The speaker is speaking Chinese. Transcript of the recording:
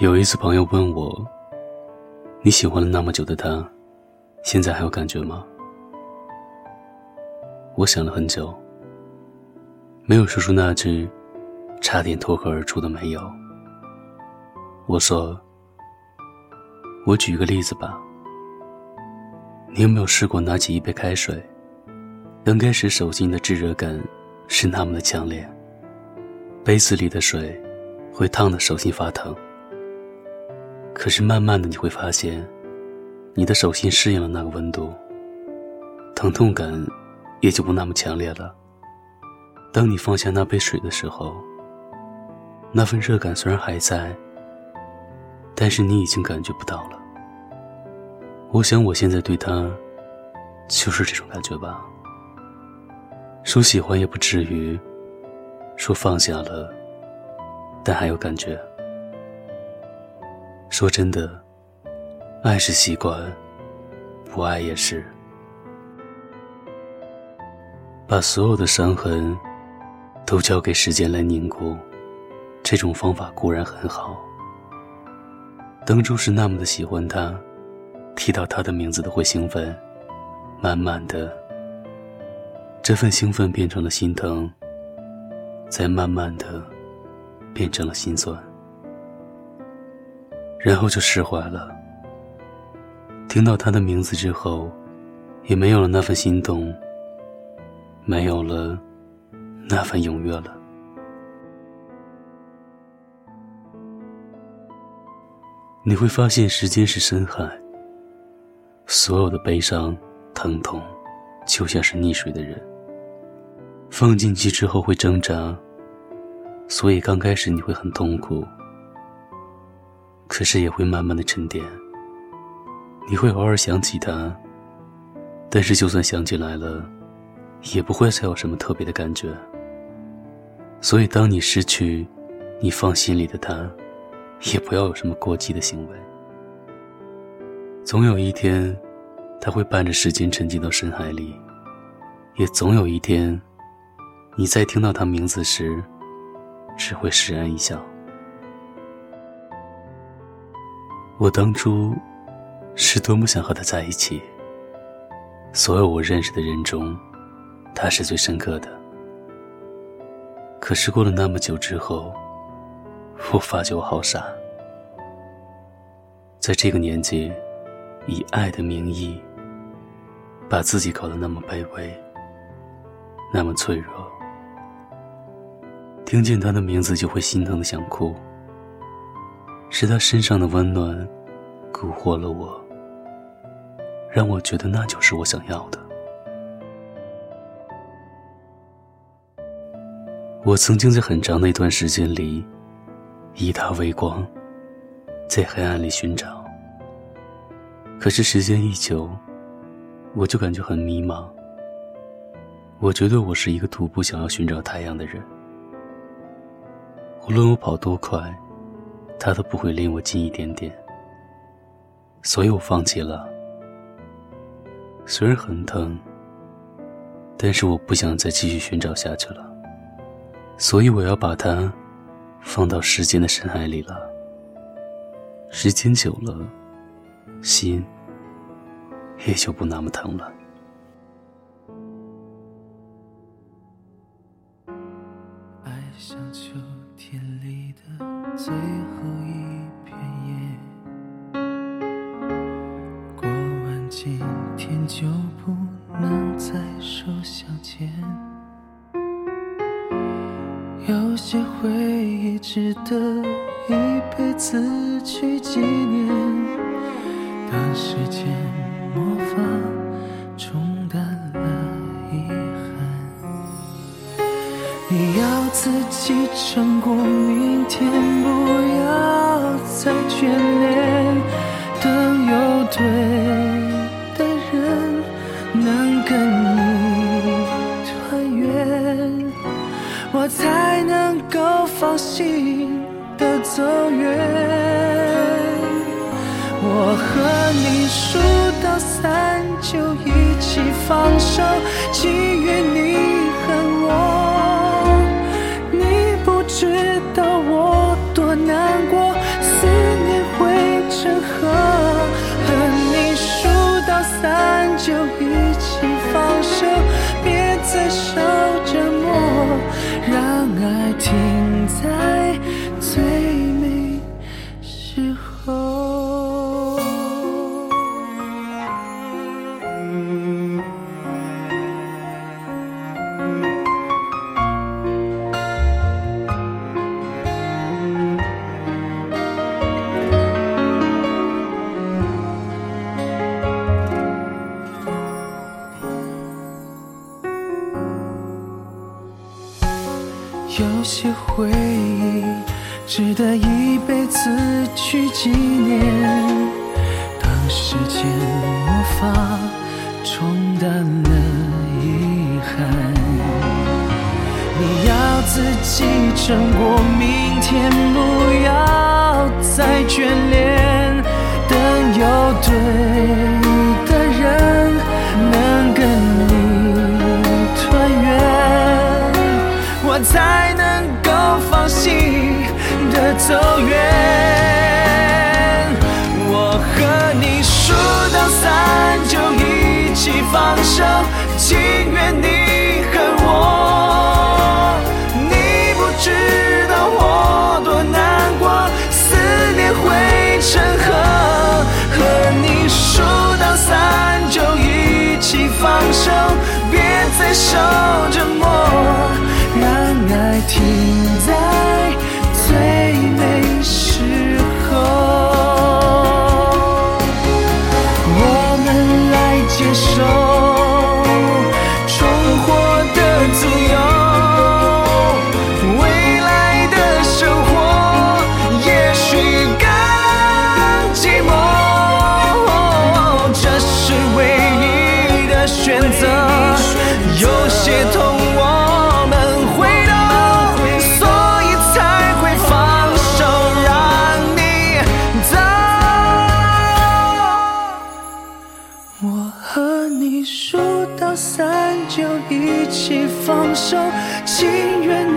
有一次，朋友问我：“你喜欢了那么久的他，现在还有感觉吗？”我想了很久，没有说出那句差点脱口而出的“没有”。我说：“我举一个例子吧，你有没有试过拿起一杯开水，刚开始手心的炙热感是那么的强烈，杯子里的水会烫得手心发疼。”可是慢慢的你会发现，你的手心适应了那个温度，疼痛感也就不那么强烈了。当你放下那杯水的时候，那份热感虽然还在，但是你已经感觉不到了。我想我现在对他，就是这种感觉吧。说喜欢也不至于，说放下了，但还有感觉。说真的，爱是习惯，不爱也是。把所有的伤痕都交给时间来凝固，这种方法固然很好。当初是那么的喜欢他，提到他的名字都会兴奋，慢慢的，这份兴奋变成了心疼，再慢慢的，变成了心酸。然后就释怀了。听到他的名字之后，也没有了那份心动，没有了那份踊跃了。你会发现，时间是深海，所有的悲伤、疼痛，就像是溺水的人，放进去之后会挣扎，所以刚开始你会很痛苦。可是也会慢慢的沉淀。你会偶尔想起他，但是就算想起来了，也不会再有什么特别的感觉。所以，当你失去你放心里的他，也不要有什么过激的行为。总有一天，他会伴着时间沉浸到深海里；也总有一天，你在听到他名字时，只会释然一笑。我当初是多么想和他在一起。所有我认识的人中，他是最深刻的。可是过了那么久之后，我发觉我好傻，在这个年纪，以爱的名义，把自己搞得那么卑微，那么脆弱。听见他的名字就会心疼的想哭。是他身上的温暖，蛊惑了我，让我觉得那就是我想要的。我曾经在很长的一段时间里，以他为光，在黑暗里寻找。可是时间一久，我就感觉很迷茫。我觉得我是一个徒步想要寻找太阳的人，无论我跑多快。他都不会离我近一点点，所以我放弃了。虽然很疼，但是我不想再继续寻找下去了，所以我要把它放到时间的深海里了。时间久了，心也就不那么疼了。像秋天里的最后一片叶，过完今天。就不能再手相牵，有些回忆值得一辈子去纪念。当时间你要自己撑过明天，不要再眷恋，等有对的人能跟你团圆，我。才能够放心的走远。我和你数到三就一起放手，祈愿你手，别再受折磨，让爱停在最值得一辈子去纪念。当时间魔法冲淡了遗憾，你要自己撑过明天，不要再眷恋。等有对的人能跟你团圆。我才能心的走远。我和你数到三就一起放手，情愿你恨我。你不知道我多难过，思念会成河。和你数到三就一起放手，别再受折磨。爱停在最美。起放手，情愿